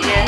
Yes.